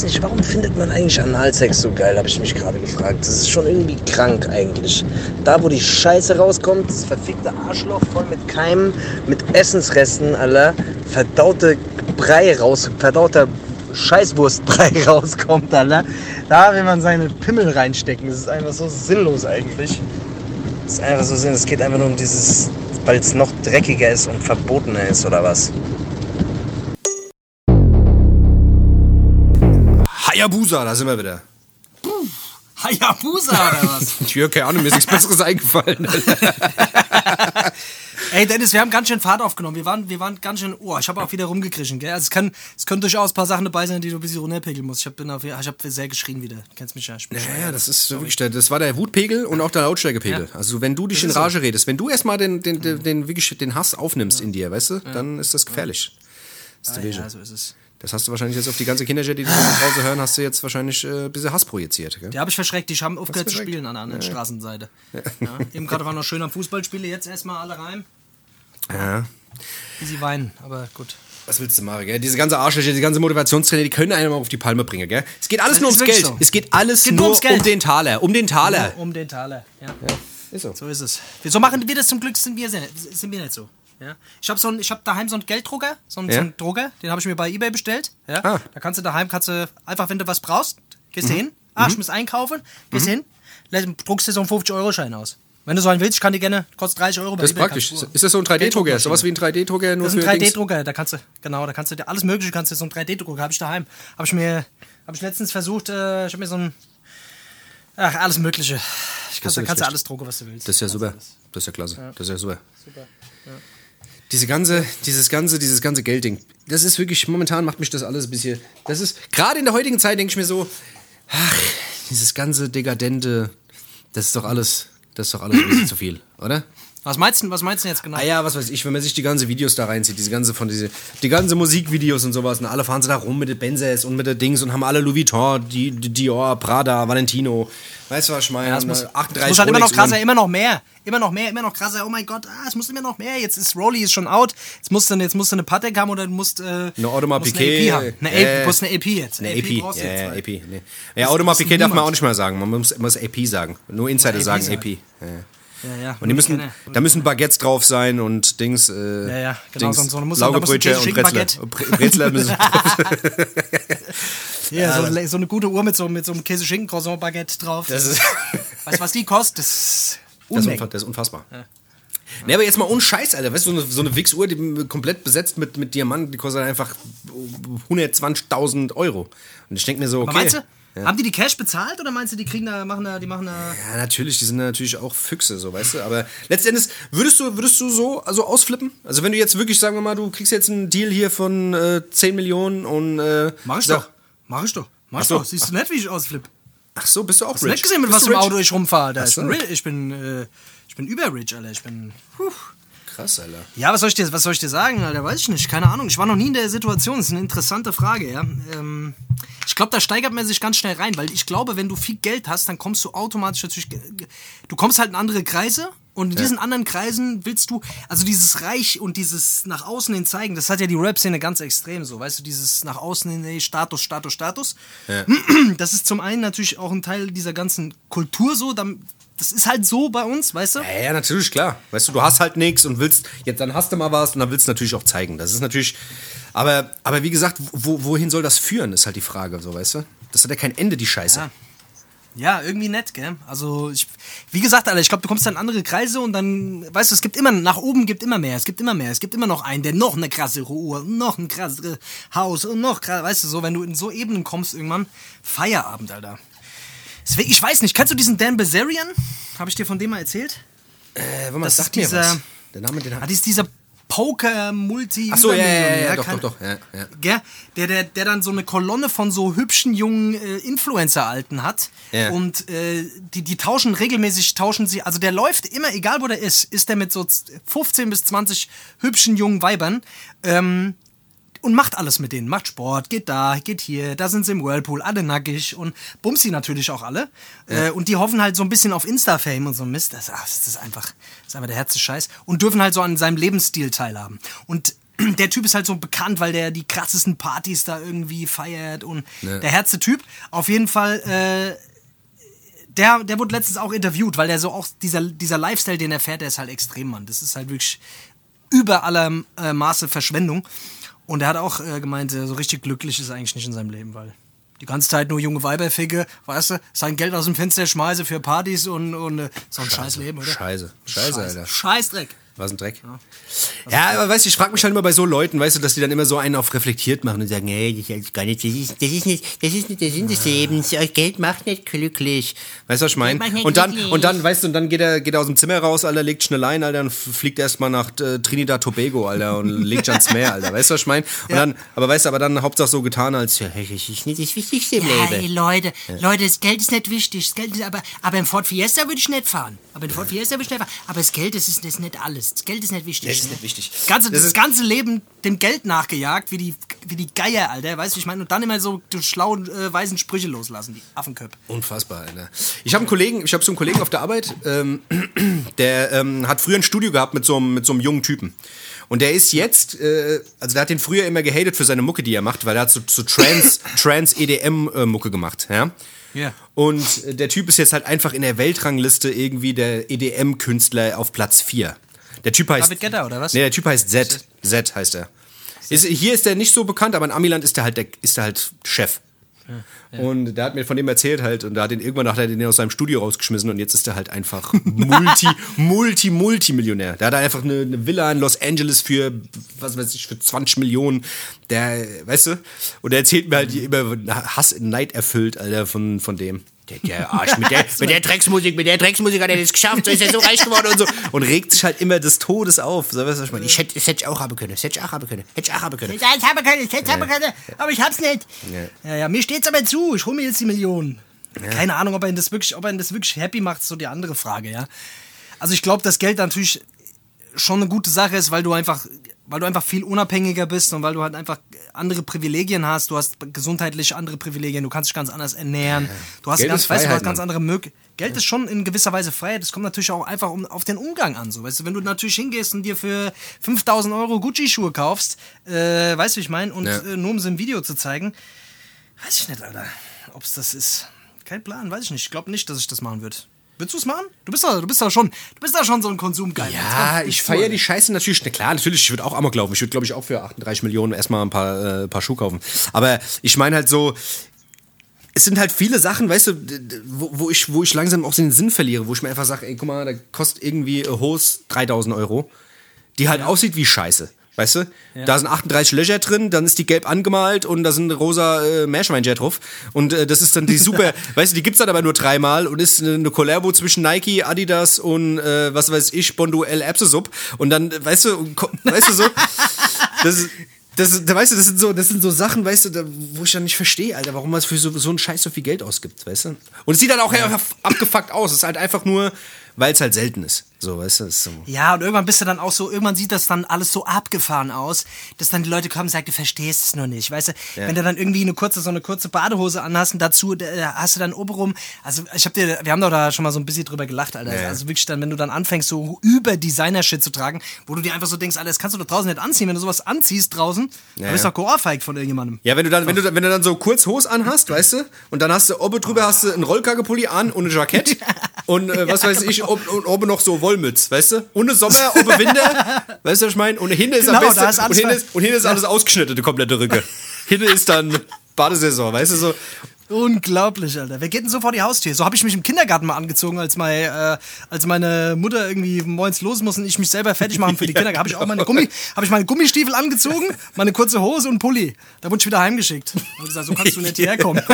C: weiß nicht, warum findet man eigentlich Analsex so geil, habe ich mich gerade gefragt. Das ist schon irgendwie krank eigentlich. Da, wo die Scheiße rauskommt, das verfickte Arschloch voll mit Keimen, mit Essensresten, aller verdaute Brei raus, verdauter Scheißwurstbrei [LAUGHS] rauskommt, Alter. Ne? Da will man seine Pimmel reinstecken. Das ist einfach so sinnlos eigentlich. Das ist einfach so sinnlos. Es geht einfach nur um dieses, weil es noch dreckiger ist und verbotener ist oder was.
B: Hayabusa, da sind wir wieder.
A: Puh, Hayabusa oder was? [LAUGHS]
B: ich höre keine Ahnung, mir ist nichts Besseres eingefallen. [LAUGHS]
A: Ey, Dennis, wir haben ganz schön Fahrt aufgenommen. Wir waren, wir waren ganz schön. Oh, ich habe auch wieder rumgekrischen, gell? Also es, kann, es können durchaus ein paar Sachen dabei sein, die du ein bisschen runterpegeln musst. Ich habe hab sehr geschrien wieder. Du kennst mich ja.
B: Ja, ja, das ist wirklich, der- das war der Wutpegel und auch der Lautstärkepegel.
A: Ja.
B: Also wenn du dich in
A: ist so.
B: Rage redest, wenn du erstmal den, den, den, den, wirklich den Hass aufnimmst in dir, weißt du, dann ist das gefährlich. Das, ist
A: Ah, ja, so ist es.
B: das hast du wahrscheinlich jetzt auf die ganze Kinderjet, die das zu Hause hören, hast du jetzt wahrscheinlich äh, ein bisschen Hass projiziert. Gell?
A: Die habe ich verschreckt. Die haben aufgehört zu spielen an der anderen Straßenseite. Ja. Eben gerade war noch schön am Fußballspiele. Jetzt erstmal alle rein.
B: Ja.
A: Wie sie weinen. Aber gut.
B: Was willst du machen, gell? Diese ganze Arschlöcher, diese ganze Motivationstrainer, die können einen mal auf die Palme bringen, gell? Es geht alles
A: Das
B: nur ums Geld.
A: so.
B: Es geht alles
A: Geht nur ums Geld.
B: um den Taler. Um den Taler.
A: Um den Taler. Ja.
B: Ist so.
A: So ist es. So machen wir das zum Glück, sind wir, sind wir nicht so. Ja. Ich habe so ein, ich hab daheim so einen Gelddrucker, so einen,
B: Ja.
A: so einen Drucker, den habe ich mir bei Ebay bestellt. Ja.
B: Ah.
A: Da kannst du daheim, kannst du einfach, wenn du was brauchst, gehst du
B: Mhm.
A: hin, ah, ich muss einkaufen, gehst hin, lässt- druckst dir so einen 50-Euro-Schein aus. Wenn du so einen willst, ich kann dir gerne, kostet 30 Euro bei
B: Das ist
A: eBay,
B: praktisch. Ist das so ein 3D-Drucker? Sowas wie ein 3D-Drucker nur
A: Das ist ein
B: Dings?
A: 3D-Drucker, da kannst du, genau, da kannst du dir alles mögliche, kannst du so einen 3D-Drucker, habe ich daheim. Habe ich mir, habe ich letztens versucht, äh, ich habe mir so ein, ach, alles mögliche. Ich kann, da
B: ja
A: kannst du alles drucken, was du willst.
B: Das ist ja super. Das ist ja klasse. Das ist ja super. Diese ganze, dieses ganze, dieses ganze Geldding. Das ist wirklich, momentan macht mich das alles ein bisschen. Das ist, gerade in der heutigen Zeit denke ich mir so, ach, dieses ganze Dekadente, das ist doch alles, das ist doch alles ein bisschen zu viel, oder?
A: Was meinst du, was meinst du jetzt genau?
B: Ah ja, was weiß ich, wenn man sich die ganzen Videos da reinzieht, diese ganze von diese, die ganze Musikvideos und sowas, und alle fahren sie da rum mit den Benzes und mit den Dings und haben alle Louis Vuitton, die, die Dior, Prada, Valentino. Weißt du, was ich meine?
A: Ja, es muss,
B: 38
A: es muss halt immer noch krasser, immer noch mehr. Immer noch mehr, immer noch krasser. Oh mein Gott, ah, es muss immer noch mehr. Jetzt ist Rolly ist schon out. Jetzt musst du, jetzt musst du eine Patek haben oder du musst, äh,
B: Eine Audemars
A: musst
B: Piquet.
A: Eine EP haben. Eine,
B: äh,
A: AP, du musst eine EP jetzt.
B: Eine AP,
A: brauchst du
B: ja,
A: jetzt,
B: ja,
A: weil-
B: AP. Nee. Ja, Audemars Piquet darf man auch nicht mal sagen. Man muss, muss AP sagen. Nur Insider
A: AP
B: sagen. AP. Ja.
A: Ja, ja.
B: Und die müssen, da müssen Baguettes drauf sein und Dings. Äh,
A: Ja, ja, genau,
B: Dings,
A: so- muss-
B: Laugebrötchen und
A: Käse-Schinken-Baguette.
B: Brezel. Bre- Brezel müssen [LAUGHS]
A: Ja, so, so eine gute Uhr mit so, mit so einem Käse-Schinken-Croissant-Baguette drauf.
B: Das ist, [LAUGHS]
A: weißt du, was die kostet? Das ist
B: das ist, das ist unfassbar. Nee, aber jetzt mal ohne Scheiß, Alter. Weißt du, so eine, so eine Wix-Uhr, die komplett besetzt mit, mit Diamanten, die kostet einfach 120.000 Euro. Und ich denke mir so, okay.
A: Aber meinst du, haben die die Cash bezahlt oder meinst du, die kriegen da, machen da, die machen da...
B: Ja, natürlich, die sind natürlich auch Füchse, so, weißt du. Aber letztendlich, würdest du, würdest du so also ausflippen? Also, wenn du jetzt wirklich, sagen wir mal, du kriegst jetzt einen Deal hier von äh, 10 Millionen und. Äh,
A: Mach ich
B: sag-
A: doch. Mach ich doch. Mach ich
B: so.
A: doch. Siehst du nicht, wie ich ausflippe?
B: Ach so, bist du auch
A: Hast du
B: rich?
A: nicht gesehen, mit
B: Bist
A: was
B: du rich?
A: Auto ich rumfahre? Da.
B: Ach
A: Ich
B: so.
A: bin, ich bin, äh, ich bin überrich, Alter. Ich bin. Puh.
B: Krass, Alter.
A: Ja, was soll, ich dir, was soll ich dir sagen, Alter? Weiß ich nicht. Keine Ahnung. Ich war noch nie in der Situation. Das ist eine interessante Frage, ja. Ähm, ich glaube, da steigert man sich ganz schnell rein, weil ich glaube, wenn du viel Geld hast, dann kommst du automatisch natürlich. Du kommst halt in andere Kreise und in diesen anderen Kreisen willst du, also dieses Reich und dieses nach außen hin zeigen, das hat ja die Rap-Szene ganz extrem so, weißt du, dieses nach außen hin, ey, Status, Status, Status. Das ist zum einen natürlich auch ein Teil dieser ganzen Kultur so, dann- das ist halt so bei uns, weißt du?
B: Ja, ja, natürlich, klar. Weißt du, du hast halt nichts und willst, jetzt dann hast du mal was und dann willst du natürlich auch zeigen. Das ist natürlich, aber, aber wie gesagt, wo, wohin soll das führen, ist halt die Frage, so, weißt du? Das hat ja kein Ende, die Scheiße.
A: Ja. Ja, irgendwie nett, gell? Also, ich, wie gesagt, Alter, ich glaube, du kommst dann in andere Kreise und dann, weißt du, es gibt immer, nach oben gibt immer mehr, es gibt immer mehr, es gibt immer noch einen, der noch eine krassere Uhr, noch ein krasseres Haus und noch krass, weißt du, so, wenn du in so Ebenen kommst irgendwann, Feierabend, Alter. Ich weiß nicht, kennst du diesen Dan Bazarian? Habe ich dir von dem mal erzählt?
B: Äh, warte mal,
A: Das
B: sag
A: ist
B: mir
A: dieser-
B: was. Der Name, den
A: Ah,
B: hat.
A: das ist dieser Poker-Multi.
B: Ach so, ja, ja, ja, doch, doch, doch, ja, ja.
A: Der, der, der dann so eine Kolonne von so hübschen jungen äh, Influencer-Alten hat.
B: Ja.
A: Und äh, die, die tauschen regelmäßig, tauschen sie, also der läuft immer, egal wo der ist, ist der mit so z- 15 bis 20 hübschen jungen Weibern. Ähm, und macht alles mit denen. Macht Sport, geht da, geht hier, da sind sie im Whirlpool, alle nackig und bumst sie natürlich auch alle. Äh, und die hoffen halt so ein bisschen auf Insta-Fame und so Mist. Das, ach, das ist einfach, das ist einfach der Herz Scheiß. Und dürfen halt so an seinem Lebensstil teilhaben. Und [CLEARS THROAT] der Typ ist halt so bekannt, weil der die krassesten Partys da irgendwie feiert und der Herze Typ. Auf jeden Fall, äh, der, der wurde letztens auch interviewt, weil der so auch, dieser, dieser Lifestyle, den er fährt, der ist halt extrem, Mann. Das ist halt wirklich über aller äh, Maße Verschwendung. Und er hat auch äh, gemeint, äh, so richtig glücklich ist er eigentlich nicht in seinem Leben, weil die ganze Zeit nur junge Weiber ficke, weißt du, sein Geld aus dem Fenster schmeiße für Partys und, und äh, so ein scheiß Leben, oder?
B: Scheiße. Scheiße, Alter.
A: Scheißdreck.
B: Was ein Dreck. Ja, aber weißt du, ich frage mich halt immer bei so Leuten, weißt du, dass die dann immer so einen auf reflektiert machen und sagen, nee, das ist gar nicht, das ist, das ist nicht, das ist nicht der Sinn des Lebens. Geld macht nicht glücklich. Weißt du, was ich meine? Und dann, und dann, weißt du, und dann geht er, geht er aus dem Zimmer raus, Alter, legt schnell ein, Alter, und fliegt erstmal nach äh, Trinidad Tobago, Alter, und [LAUGHS] legt ans Meer, Alter. Weißt du, was ich meine? Und dann, aber weißt du, aber dann Hauptsache so getan, als, ja, das ist nicht das Wichtigste im
D: Ja, ey,
B: Leben.
D: Leute, Leute, das Geld ist nicht wichtig. Das Geld ist aber, aber im Ford Fiesta würde ich nicht fahren. Aber im Ford Fiesta würde ich nicht fahren. Aber das Geld, das ist, das ist nicht alles. Das Geld ist nicht wichtig.
B: Das ist nicht wichtig.
A: Das ganze,
B: Das
A: das,
B: ist-
A: ganze Leben dem Geld nachgejagt, wie die, wie die Geier, Alter. Weißt du, ich meine? Und dann immer so die schlauen, äh, weisen Sprüche loslassen, die Affenköpfe.
B: Unfassbar, Alter. Ich habe einen Kollegen, ich habe so einen Kollegen auf der Arbeit, ähm, [CLEARS THROAT] der ähm, hat früher ein Studio gehabt mit so einem, mit so einem jungen Typen. Und der ist jetzt, äh, also der hat den früher immer gehatet für seine Mucke, die er macht, weil er hat so, so Trans, [COUGHS] Trans EDM äh, Mucke gemacht, ja.
A: Ja.
B: Und äh, der Typ ist jetzt halt einfach in der Weltrangliste irgendwie der EDM-Künstler auf Platz 4. Der Typ heißt.
A: David Guetta, oder was?
B: Nee, der Typ heißt Z. Z heißt er. Ist, hier ist er nicht so bekannt, aber in Amiland ist er halt, der, ist er halt Chef. Und der hat mir von dem erzählt halt und da hat ihn irgendwann hat er den aus seinem Studio rausgeschmissen und jetzt ist er halt einfach [LAUGHS] Multi, Multi, Multimillionär. Der hat einfach eine, eine Villa in Los Angeles für, was weiß ich, für 20 Millionen. Der, weißt du? Und er erzählt mir halt immer Hass, Neid erfüllt, Alter, von, von dem. Der, der Arsch, mit der, [LAUGHS] mit der Drecksmusik, mit der Drecksmusik hat er das geschafft, so ist er so reich geworden und so. Und regt sich halt immer des Todes auf. So, weißt du, was ich meine? Ich hätte, das hätte ich auch haben können, das hätte ich auch haben können, hätte ich auch haben können.
A: Ja, ich habe keine, ich hätte habe keine, aber ich hab's nicht. Ja, ja, mir steht's aber zu. Ich hole mir jetzt die Millionen. Keine Ahnung, ob er das wirklich, ob er das wirklich happy macht, ist so die andere Frage, ja. Also ich glaube, dass Geld natürlich schon eine gute Sache ist, weil du einfach, weil du einfach viel unabhängiger bist und weil du halt einfach andere Privilegien hast. Du hast gesundheitlich andere Privilegien. Du kannst dich ganz anders ernähren. Du hast
B: Geld
A: ganz,
B: ist
A: weißt du, hast ganz andere Möglichkeiten. Geld ist schon in gewisser Weise Freiheit. Das kommt natürlich auch einfach um, auf den Umgang an. So, weißt du, wenn du natürlich hingehst und dir für 5000 Euro Gucci-Schuhe kaufst, äh, weißt du, wie ich meine, und
B: Ja.
A: äh, nur um sie im Video zu zeigen, weiß ich nicht, Alter, ob es das ist. Kein Plan, weiß ich nicht. Ich glaube nicht, dass ich das machen würde. Würdest du es machen? Du bist da, du bist da schon, du bist da schon so ein Konsumgeil.
B: Ja, ich feiere die Scheiße natürlich. Na klar, natürlich, ich würde auch Amok laufen. Ich würde, glaube ich, auch für 38 Millionen erstmal ein paar, äh, paar Schuhe kaufen. Aber ich meine halt so, es sind halt viele Sachen, weißt du, wo, wo, ich, wo ich langsam auch den Sinn verliere, wo ich mir einfach sage, ey, guck mal, da kostet irgendwie äh, Hose 3000 Euro, die halt aussieht wie Scheiße. Weißt du? Da sind 38 Löcher drin, dann ist die gelb angemalt und da sind rosa äh, Meerschweinchen drauf. Und äh, das ist dann die super, [LAUGHS] weißt du, die gibt's dann aber nur dreimal und ist eine, Collabo zwischen Nike, Adidas und äh, was weiß ich, Bondo L Epsosub. Und dann, weißt du, weißt du so, das ist. Das, da weißt du, das sind so, das sind so Sachen, weißt du, da, wo ich dann nicht verstehe, Alter, warum man für so, so einen Scheiß so viel Geld ausgibt, weißt du? Und es sieht dann auch einfach abgefuckt aus. Es ist halt einfach nur, weil es halt selten ist. So, weißt du? Ist so.
A: Ja, und irgendwann bist du dann auch so, irgendwann sieht das dann alles so abgefahren aus, dass dann die Leute kommen und sagen, du verstehst es noch nicht. Weißt du, wenn du dann irgendwie eine kurze, so eine kurze Badehose anhast und dazu äh, hast du dann obenrum, also ich hab dir, wir haben doch da schon mal so ein bisschen drüber gelacht, Alter.
B: Ja.
A: Also wirklich dann, wenn du dann anfängst, so über Designer-Shit zu tragen, wo du dir einfach so denkst, Alter, das kannst du doch draußen nicht anziehen. Wenn du sowas anziehst draußen, dann bist du
B: ja.
A: doch geohrfeigt von irgendjemandem.
B: Ja, wenn du dann, wenn du, wenn du dann so kurz Hose anhast, weißt du, und dann hast du oben drüber hast du einen Rollkagepulli an und ein Jackett [LAUGHS] und äh, was weiß ich, ob, und oben noch so Wollmütz, weißt du? Im Sommer, oben Winter, [LAUGHS] weißt du, was ich meine? Und hinten ist am
A: Genau,
B: besten,
A: da ist
B: und
A: alles
B: hinten ist, und hinten ist alles ausgeschnitten, die komplette Rücke. hinten ist dann [LAUGHS] Badesaison, weißt du, so.
A: Unglaublich, Alter. Wer geht denn so vor die Haustür? So habe ich mich im Kindergarten mal angezogen, als, mein, äh, als meine Mutter irgendwie morgens los muss und ich mich selber fertig machen für die [LAUGHS] Kinder. Habe ich auch meine, Gummi, hab ich meine Gummistiefel angezogen, meine kurze Hose und Pulli. Da wurde ich wieder heimgeschickt. Und gesagt, so kannst du nicht hierher kommen. [LAUGHS]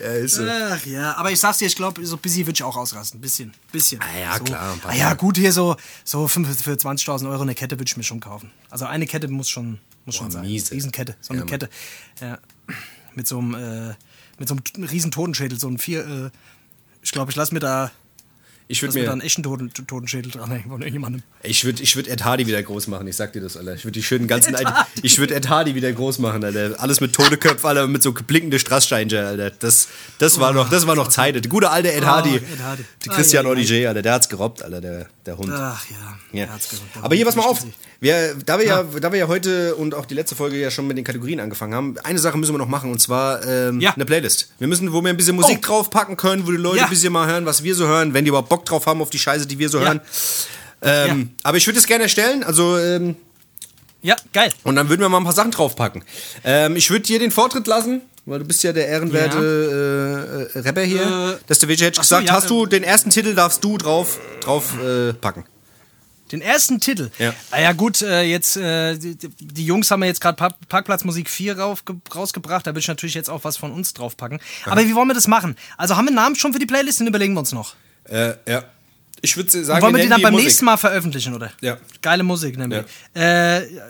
B: Ja, ist so.
A: Ach ja, aber ich sag's dir, ich glaube, so busy würde ich auch ausrasten. Bisschen, bisschen.
B: Ah ja,
A: so.
B: klar,
A: Ah ja, gut, hier so, so für, für 20.000 Euro eine Kette würde ich mir schon kaufen. Also eine Kette muss schon, muss schon sein.
B: miese.
A: Riesenkette, so eine
B: Ja.
A: Kette. Ja. Mit so einem, äh, mit so einem riesen Totenschädel, so ein vier, äh, ich glaube, ich lasse mir da,
B: Ich würde
A: mir da
B: mir,
A: einen Toten, Totenschädel dranhängen von irgendjemandem.
B: ich würde, ich würde Ed Hardy wieder groß machen. Ich sag dir das, Alter. Ich würde die schönen ganzen, Alter, ich würde Ed Hardy wieder groß machen, Alter. Alles mit Todeköpfen, Alter, mit so blinkende Strasssteinchen, Alter. Das, das war noch, das war noch Zeit. Der gute alte Ed Hardy.
A: Oh, Ed Hardy.
B: Die Christian
A: Ah, ja, ja.
B: Olivier, Alter. Der hat's gerobbt, Alter, der, der Hund.
A: Ach ja.
B: Ja.
A: er hat's gesagt.
B: Aber hier, pass mal auf. Wir, da, wir ja, da wir ja heute und auch die letzte Folge ja schon mit den Kategorien angefangen haben, eine Sache müssen wir noch machen und zwar ähm,
A: Ja.
B: eine Playlist. Wir müssen, wo wir ein bisschen Musik
A: Oh.
B: draufpacken können, wo die Leute
A: Ja.
B: ein bisschen mal hören, was wir so hören, wenn die überhaupt Bock drauf haben auf die Scheiße, die wir so
A: Ja.
B: hören. Ähm, Aber ich würde es gerne erstellen, also ähm,
A: Ja, geil.
B: und dann würden wir mal ein paar Sachen draufpacken. Ähm, ich würde dir den Vortritt lassen, weil du bist ja der ehrenwerte äh, äh, Rapper hier.
A: Äh,
B: dass der WJ hätte
A: ach so,
B: gesagt,
A: ja,
B: hast du
A: äh,
B: den ersten Titel darfst du drauf drauf äh, packen.
A: Den ersten Titel.
B: Ja.
A: Ah ja gut, äh, jetzt die, die Jungs haben ja jetzt gerade Park, Parkplatzmusik 4 rauf, rausgebracht. Da will ich natürlich jetzt auch was von uns draufpacken. Aber wie wollen wir das machen? Also haben wir einen Namen schon für die Playlist? Den überlegen wir uns noch.
B: Äh, ja. Ich würde sagen,
A: wollen wir die
B: nennen
A: dann beim
B: Musik.
A: nächsten Mal veröffentlichen, oder?
B: Ja.
A: Geile Musik, nämlich. Äh, äh,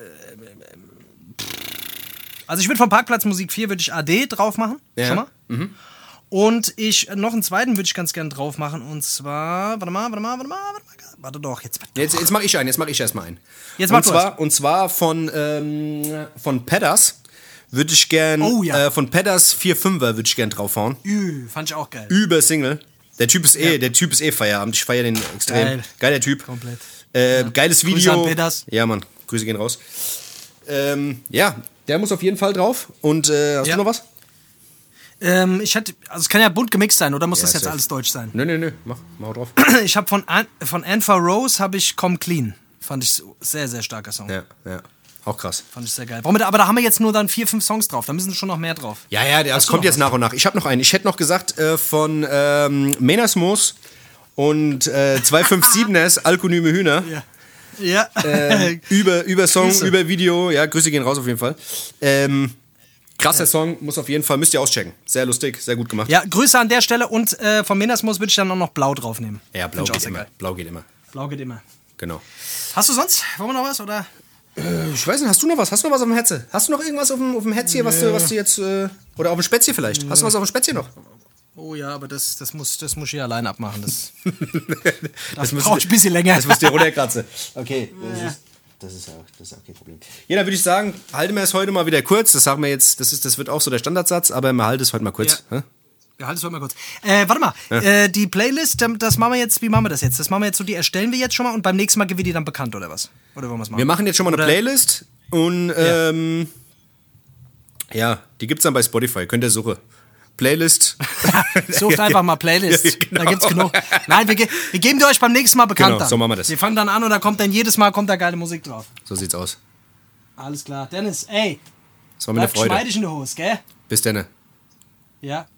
A: also ich würde von Parkplatzmusik 4 würde ich AD drauf machen.
B: Ja.
A: Schon mal. Und ich, noch einen zweiten würde ich ganz gern drauf machen. Und zwar, warte mal, warte mal, warte mal, warte mal. Warte doch, jetzt.
B: Jetzt, jetzt mache ich einen, jetzt mache ich erstmal einen.
A: Jetzt mach
B: und
A: du
B: zwar, und zwar von, ähm, von Pedders würde ich gern,
A: Oh, ja.
B: äh, von Pedders 4-5er würde ich gern draufhauen.
A: Ü, fand ich auch geil.
B: Über Single. Der Typ ist eh, der Typ ist eh Feierabend. Ich feiere den extrem.
A: Geil.
B: Geiler Typ.
A: Komplett.
B: Äh, Geiles
A: Grüße
B: Video.
A: an Pedders.
B: Ja, Mann. Grüße gehen raus. Ähm, ja, der muss auf jeden Fall drauf. Und äh, hast
A: Ja.
B: du noch was?
A: Ähm, ich hätte, also es kann ja bunt gemixt sein, oder muss
B: Ja,
A: das jetzt
B: safe.
A: alles deutsch sein?
B: Nö, nö, nö. Mach, mach drauf. [CLEARS THROAT]
A: Ich habe von, An von Anfa Rose habe ich Come Clean. Fand ich sehr, sehr starker Song.
B: ja, ja. Auch krass.
A: Fand ich sehr geil. Warum, aber da haben wir jetzt nur dann vier, fünf Songs drauf. Da müssen schon noch mehr drauf.
B: Ja, ja, das kommt jetzt nach und nach. Ich habe noch einen. Ich hätte noch gesagt äh, von ähm, Menasmos und äh, 257ers [LAUGHS] Alkonyme Hühner.
A: Ja.
B: Äh, [LAUGHS] über, über Song,
A: Grüße.
B: über Video. Ja, Grüße gehen raus auf jeden Fall. Ähm, krasser Song, muss auf jeden Fall, müsst ihr auschecken. Sehr lustig, sehr gut gemacht.
A: ja, Grüße an der Stelle und äh, von Menasmus würde ich dann auch noch Blau draufnehmen.
B: Ja, blau geht immer. Blau geht immer.
A: Blau geht immer.
B: Genau.
A: Hast du sonst? Wollen wir noch was? Oder?
B: Ich weiß nicht, hast du noch was? Hast du noch was auf dem Hetze? Hast du noch irgendwas auf dem, auf dem Hetz hier, was du, was du jetzt. Äh, oder auf dem Spätzle vielleicht? Hast du was auf dem Spätzle noch?
A: Oh ja, aber das, das, muss, das muss ich hier allein abmachen. Das, [LAUGHS] das
B: musst
A: braucht ein bisschen länger.
B: Das musst du dir runterkratzen. [LAUGHS] Okay, das ist, das ist, auch, das ist auch kein Problem. Ja, dann würde ich sagen, halten wir es heute mal wieder kurz. Das sagen wir jetzt, das, ist, das wird auch so der Standardsatz, aber wir halten es heute mal kurz.
A: Ja. Ja, halt es mal kurz. Äh, warte mal. Äh, die Playlist, ähm, das machen wir jetzt, wie machen wir das jetzt? Das machen wir jetzt so, die erstellen wir jetzt schon mal und beim nächsten Mal geben wir die dann bekannt, oder was? Oder wollen wir es machen?
B: Wir machen jetzt schon mal eine
A: Oder-
B: Playlist und ähm, ja, die gibt's dann bei Spotify. Könnt ihr suchen. Playlist. [LAUGHS]
A: Sucht [LAUGHS] einfach mal Playlist.
B: Ja, genau.
A: Da gibt's genug. Nein, wir, ge wir geben die euch beim nächsten Mal bekannt
B: Genau, so machen wir das.
A: Wir fangen dann an und da kommt dann jedes Mal kommt da geile Musik drauf.
B: So sieht's aus.
A: Alles klar. Dennis, ey,
B: Das war mir eine Freude.
A: geschmeidig in der Hose, gell?
B: Bis dann.
A: Ja,